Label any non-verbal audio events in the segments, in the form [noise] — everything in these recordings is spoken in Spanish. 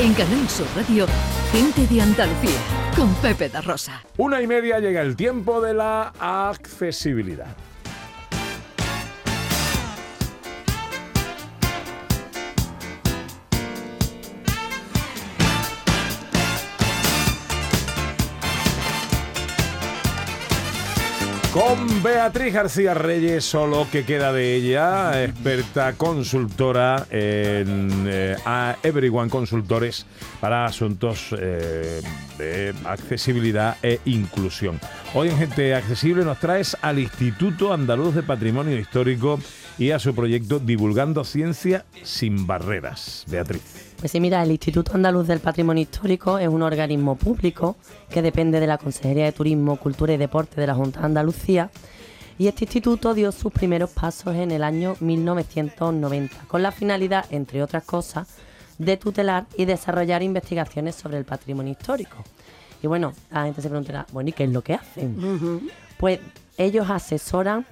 En Canal Sur Radio, Gente de Andalucía, con Pepe da Rosa. Una y media llega el tiempo de la accesibilidad. Con Beatriz García Reyes, solo que queda de ella, experta consultora en eh, Everyone Consultores para asuntos eh, de accesibilidad e inclusión. Hoy en Gente Accesible nos traes al Instituto Andaluz de Patrimonio Histórico y a su proyecto Divulgando Ciencia sin Barreras. Beatriz. Pues sí, mira, el Instituto Andaluz del Patrimonio Histórico es un organismo público que depende de la Consejería de Turismo, Cultura y Deporte de la Junta de Andalucía. Y este instituto dio sus primeros pasos en el año 1990, con la finalidad, entre otras cosas, de tutelar y desarrollar investigaciones sobre el patrimonio histórico. Y bueno, la gente se preguntará, bueno, ¿y qué es lo que hacen? Pues ellos asesoran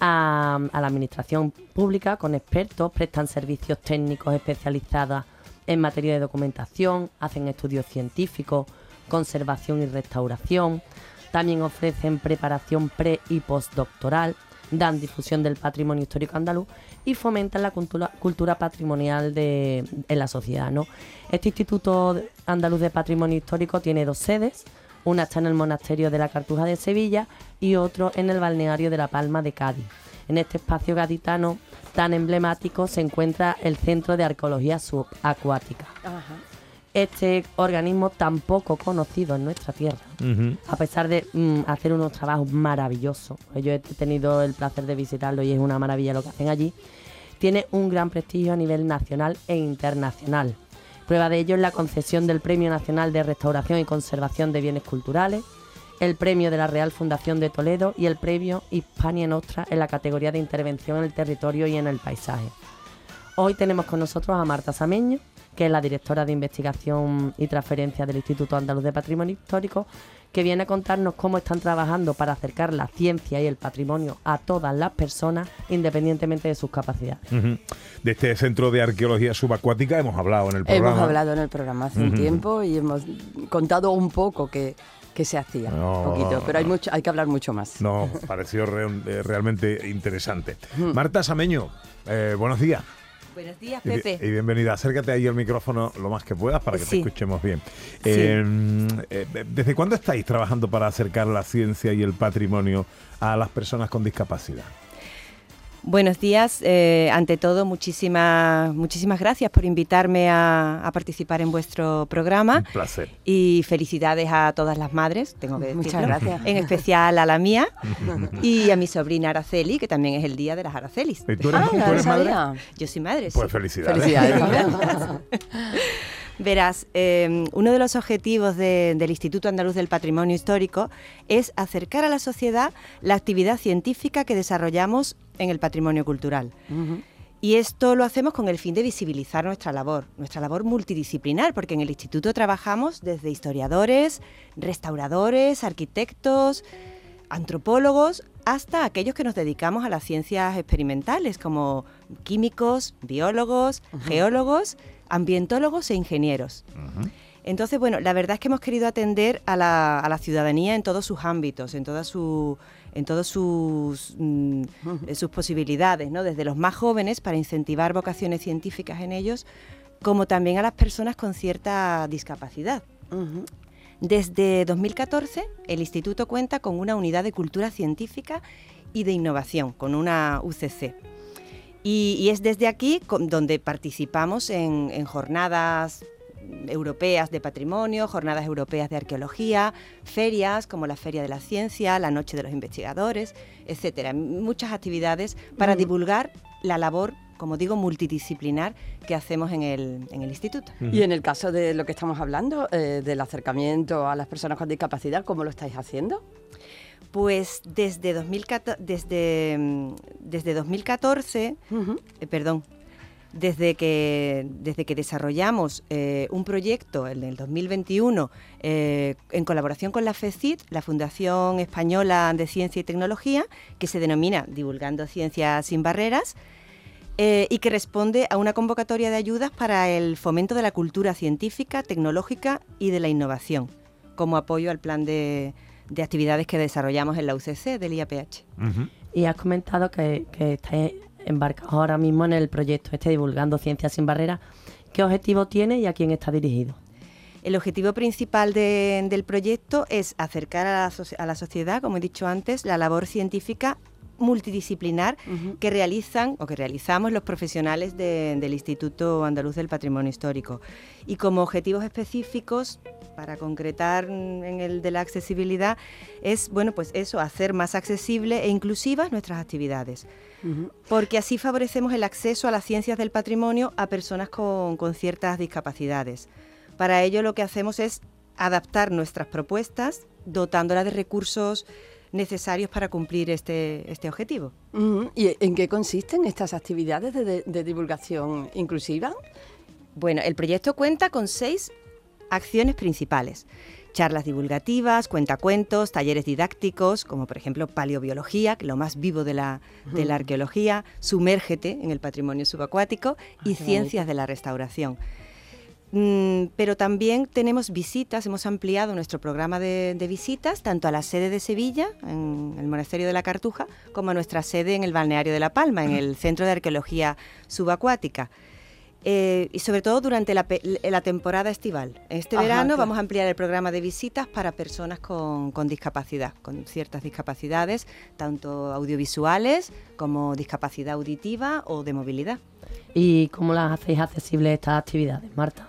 a, la administración pública con expertos, prestan servicios técnicos especializados en materia de documentación, hacen estudios científicos, conservación y restauración, también ofrecen preparación pre y postdoctoral, dan difusión del patrimonio histórico andaluz y fomentan la cultura, patrimonial de, en la sociedad. ¿no? Este Instituto Andaluz de Patrimonio Histórico tiene dos sedes, una está en el Monasterio de la Cartuja de Sevilla y otro en el Balneario de la Palma de Cádiz. En este espacio gaditano tan emblemático se encuentra el Centro de Arqueología Subacuática. Este organismo tan poco conocido en nuestra tierra, a pesar de mm, hacer unos trabajos maravillosos, yo he tenido el placer de visitarlo y es una maravilla lo que hacen allí, tiene un gran prestigio a nivel nacional e internacional. Prueba de ello es la concesión del Premio Nacional de Restauración y Conservación de Bienes Culturales, el premio de la Real Fundación de Toledo y el premio Hispania Nostra en la categoría de intervención en el territorio y en el paisaje. Hoy tenemos con nosotros a Marta Sameño, que es la directora de investigación y transferencia del Instituto Andaluz de Patrimonio Histórico, que viene a contarnos cómo están trabajando para acercar la ciencia y el patrimonio a todas las personas, independientemente de sus capacidades. De este centro de arqueología subacuática hemos hablado en el programa. Hemos hablado en el programa hace un tiempo y hemos contado un poco que que se hacía, un poquito, pero hay mucho, hay que hablar mucho más. No, pareció eh, realmente interesante. Marta Sameño, eh, buenos días. Buenos días, Pepe. Y, bienvenida. Acércate ahí al micrófono lo más que puedas para que te escuchemos bien. Em, eh, ¿Desde cuándo estáis trabajando para acercar la ciencia y el patrimonio a las personas con discapacidad? Buenos días. Eh, ante todo, muchísimas, muchísimas gracias por invitarme a, participar en vuestro programa. Un placer. Y felicidades a todas las madres, tengo que decirlo. Muchas gracias. En especial a la mía [laughs] y a mi sobrina Araceli, que también es el día de las Aracelis. ¿Y tú eres, ah, madre? Yo soy madre, Pues felicidades. Felicidades. [laughs] [laughs] Verás, em, uno de los objetivos del Instituto Andaluz del Patrimonio Histórico es acercar a la sociedad la actividad científica que desarrollamos en el patrimonio cultural. Y esto lo hacemos con el fin de visibilizar nuestra labor, nuestra labor multidisciplinar, porque en el instituto trabajamos desde historiadores, restauradores, arquitectos, antropólogos, hasta aquellos que nos dedicamos a las ciencias experimentales, como químicos, biólogos, geólogos ambientólogos e ingenieros. Entonces, bueno, la verdad es que hemos querido atender a la, ciudadanía en todos sus ámbitos, en todas su, en todas sus, mm, sus posibilidades, ¿no? Desde los más jóvenes para incentivar vocaciones científicas en ellos, como también a las personas con cierta discapacidad. Desde 2014, el Instituto cuenta con una unidad de cultura científica y de innovación, con una UCC. Y, es desde aquí donde participamos en, jornadas europeas de patrimonio, jornadas europeas de arqueología, ferias como la Feria de la Ciencia, la Noche de los Investigadores, etcétera. Muchas actividades para divulgar la labor, como digo, multidisciplinar que hacemos en el, instituto. Y en el caso de lo que estamos hablando, eh, del acercamiento a las personas con discapacidad, ¿cómo lo estáis haciendo? Pues desde 2014, desde, mm, desde 2014 eh, perdón, desde que, desde que desarrollamos eh, un proyecto en el 2021 eh, en colaboración con la FECIT, la Fundación Española de Ciencia y Tecnología, que se denomina Divulgando Ciencias sin Barreras, eh, y que responde a una convocatoria de ayudas para el fomento de la cultura científica, tecnológica y de la innovación, como apoyo al plan de, actividades que desarrollamos en la UCC del IAPH. Y has comentado que, que estáis embarcados ahora mismo en el proyecto este Divulgando Ciencias sin Barreras. ¿Qué objetivo tiene y a quién está dirigido? El objetivo principal del proyecto es acercar a la, a la, sociedad, como he dicho antes, la labor científica multidisciplinar que realizan o que realizamos los profesionales del Instituto Andaluz del Patrimonio Histórico. Y como objetivos específicos, para concretar en el de la accesibilidad, es bueno, pues eso, hacer más accesible e inclusivas nuestras actividades. Porque así favorecemos el acceso a las ciencias del patrimonio a personas con, con ciertas discapacidades. Para ello lo que hacemos es adaptar nuestras propuestas dotándolas de recursos necesarios para cumplir este, este objetivo. ¿Y en qué consisten estas actividades de, divulgación inclusiva? Bueno, el proyecto cuenta con seis acciones principales charlas divulgativas, cuentacuentos, talleres didácticos, como por ejemplo paleobiología, que es lo más vivo de la, de la arqueología, sumérgete en el patrimonio subacuático y ah, ciencias de la restauración. Mm, pero también tenemos visitas, hemos ampliado nuestro programa de, visitas tanto a la sede de Sevilla, en el Monasterio de la Cartuja, como a nuestra sede en el Balneario de La Palma, en el Centro de Arqueología Subacuática. Eh, y sobre todo durante la, temporada estival. Este verano vamos a ampliar el programa de visitas para personas con, con, discapacidad, con ciertas discapacidades, tanto audiovisuales como discapacidad auditiva o de movilidad. ¿Y cómo las hacéis accesibles estas actividades, Marta?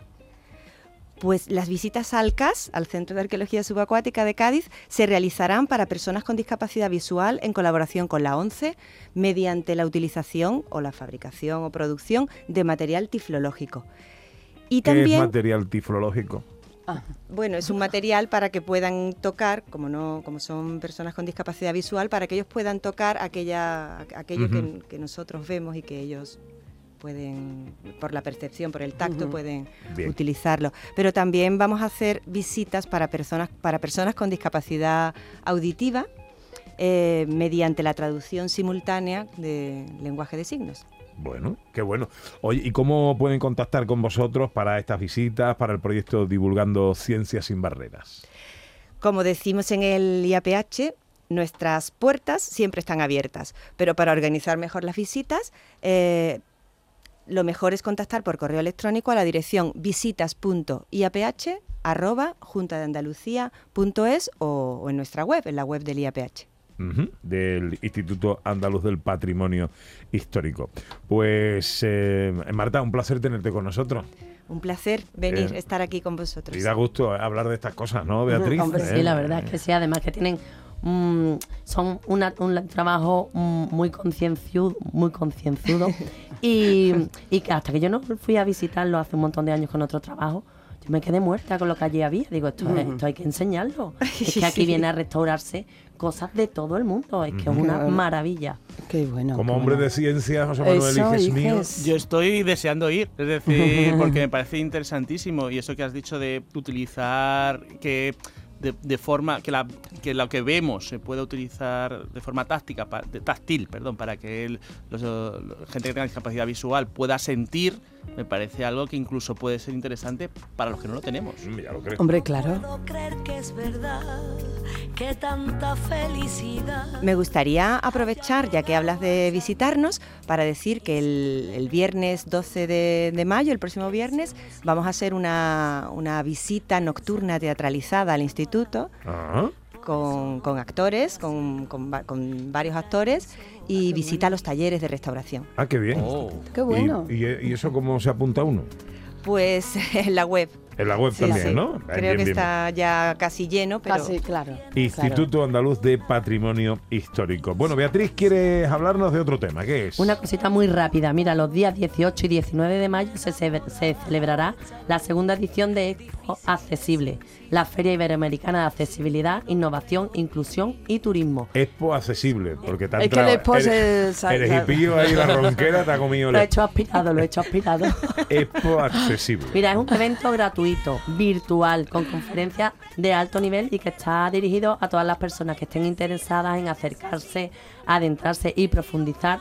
Pues las visitas al CAS, al Centro de Arqueología Subacuática de Cádiz, se realizarán para personas con discapacidad visual en colaboración con la ONCE mediante la utilización o la fabricación o producción de material tiflológico. Y ¿Qué es material tiflológico? Ah, bueno, es un material para que puedan tocar, como no, como son personas con discapacidad visual, para que ellos puedan tocar aquella, aquello que nosotros vemos y que ellos pueden, por la percepción, por el tacto, pueden utilizarlo. Pero también vamos a hacer visitas para personas, para personas con discapacidad auditiva eh, mediante la traducción simultánea de lenguaje de signos. Bueno, qué bueno. Oye, ¿y cómo pueden contactar con vosotros para estas visitas, para el proyecto Divulgando Ciencias sin Barreras? Como decimos en el IAPH, nuestras puertas siempre están abiertas, pero para organizar mejor las visitas, eh, lo mejor es contactar por correo electrónico a la dirección visitas.iaph.juntadeandalucía.es o, o en nuestra web, en la web del IAPH. del Instituto Andaluz del Patrimonio Histórico. Pues, eh, Marta, un placer tenerte con nosotros. Un placer venir, eh, estar aquí con vosotros. Y da gusto hablar de estas cosas, ¿no, Beatriz? sí, la verdad es que sí, además que tienen Mm, son un trabajo muy concienzudo, muy [laughs] concienzudo y, y que hasta que yo no fui a visitarlo hace un montón de años con otro trabajo, yo me quedé muerta con lo que allí había. Digo, esto, esto hay que enseñarlo. [laughs] Es que aquí viene a restaurarse cosas de todo el mundo. Es que es una maravilla. Qué bueno. Como hombre de ciencia, José Manuel Iges mío. Yo estoy deseando ir, es decir, [laughs] porque me parece interesantísimo y eso que has dicho de utilizar que de, forma que, la, que lo que vemos se pueda utilizar de forma táctica, táctil, perdón, para que el, gente que tenga discapacidad visual pueda sentir, me parece algo que incluso puede ser interesante para los que no lo tenemos. Mm, ya lo creo. Hombre, claro. Me gustaría aprovechar, ya que hablas de visitarnos, para decir que el, viernes 12 de, mayo, el próximo viernes, vamos a hacer una, una visita nocturna teatralizada al Instituto con, actores, con, varios actores y visita los talleres de restauración. Ah, qué bien. Oh. Qué bueno. ¿Y, ¿Y, eso cómo se apunta uno? Pues [laughs] en la web. En la web también, ¿no? Creo que está ya casi lleno, pero... Casi, claro. Instituto Andaluz de Patrimonio Histórico. Bueno, Beatriz, ¿quieres hablarnos de otro tema? ¿Qué es? Una cosita muy rápida. Mira, los días 18 y 19 de mayo se, se celebrará la segunda edición de Expo Accesible, la Feria Iberoamericana de Accesibilidad, Innovación, Inclusión y Turismo. Expo Accesible, porque te Es que el Expo se... El hipillo ahí, la ronquera, te ha comido... Lo he hecho aspirado, lo he hecho aspirado. Expo Accesible. Mira, es un evento gratuito virtual, con conferencias de alto nivel y que está dirigido a todas las personas que estén interesadas en acercarse, adentrarse y profundizar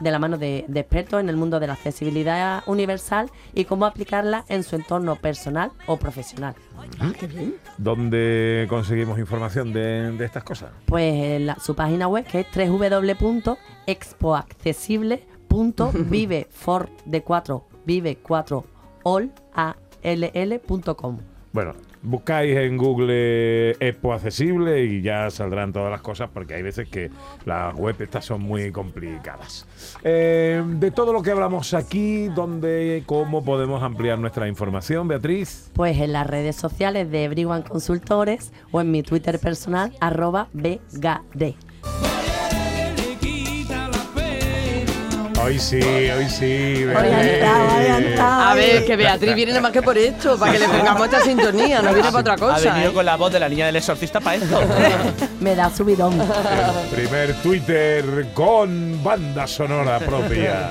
de la mano de, de expertos en el mundo de la accesibilidad universal y cómo aplicarla en su entorno personal o profesional. ¿Dónde conseguimos información de, de estas cosas? Pues en la- su página web que es www.expoaccesible.vive4 [laughs] de 4 vive 4 all a l l.com. Bueno, buscáis en Google Expo Accesible y ya saldrán todas las cosas porque hay veces que las web estas son muy complicadas. Eh, de todo lo que hablamos aquí, ¿dónde, cómo podemos ampliar nuestra información, Beatriz? Pues en las redes sociales de Everyone Consultores o en mi Twitter personal arroba bgd. Hoy sí, hoy sí. Hoy ha ha. A ver, que Beatriz viene más que por esto, para que le pongamos esta sintonía, no viene para otra Ha cosa. venido ¿eh? con la voz de la niña del exorcista para esto. [laughs] Me da subidón. El primer Twitter con banda sonora propia.